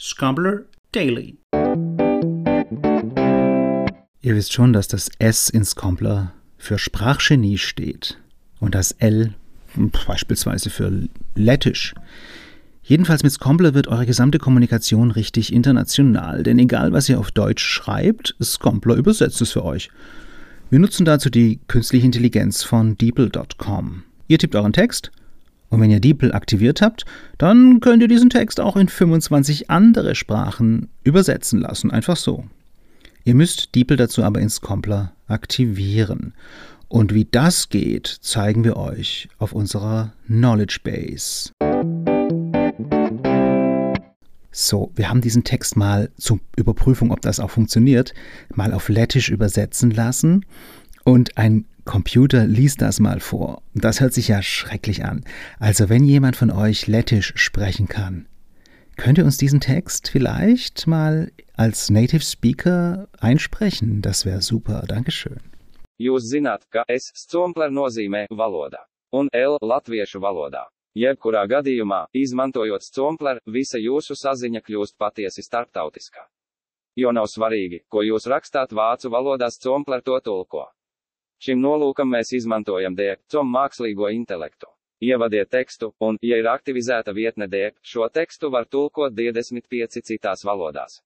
Scombler Daily. Ihr wisst schon, dass das S in Scombler für Sprachgenie steht und das L beispielsweise für Lettisch. Jedenfalls mit Scombler wird eure gesamte Kommunikation richtig international, denn egal was ihr auf Deutsch schreibt, Scombler übersetzt es für euch. Wir nutzen dazu die künstliche Intelligenz von DeepL.com. Ihr tippt euren Text und wenn ihr DeepL aktiviert habt, dann könnt ihr diesen Text auch in 25 andere Sprachen übersetzen lassen, einfach so. Ihr müsst DeepL dazu aber in Scombler aktivieren. Und wie das geht, zeigen wir euch auf unserer Knowledge Base. So, wir haben diesen Text mal zur Überprüfung, ob das auch funktioniert, mal auf Lettisch übersetzen lassen und ein Computer liest das mal vor. Das hört sich ja schrecklich an. Also wenn jemand von euch Lettisch sprechen kann, könnt ihr uns diesen Text vielleicht mal als Native Speaker einsprechen? Das wäre super. Dankeschön. Jūs zināt, ka es scompler nozīmē valoda un L latviešu valodā. Jebkurā gadījumā, izmantojot scompler, visa jūsu saziņa kļūst patiesi starptautiskā. Jo nav svarīgi, ko jūs rakstāt vācu valodā, scompler to tulko. Šim nolūkam mēs izmantojam DECOM mākslīgo intelektu. Ievadiet tekstu, un, ja ir aktivizēta vietne DEC, šo tekstu var tulkot 25 citās valodās.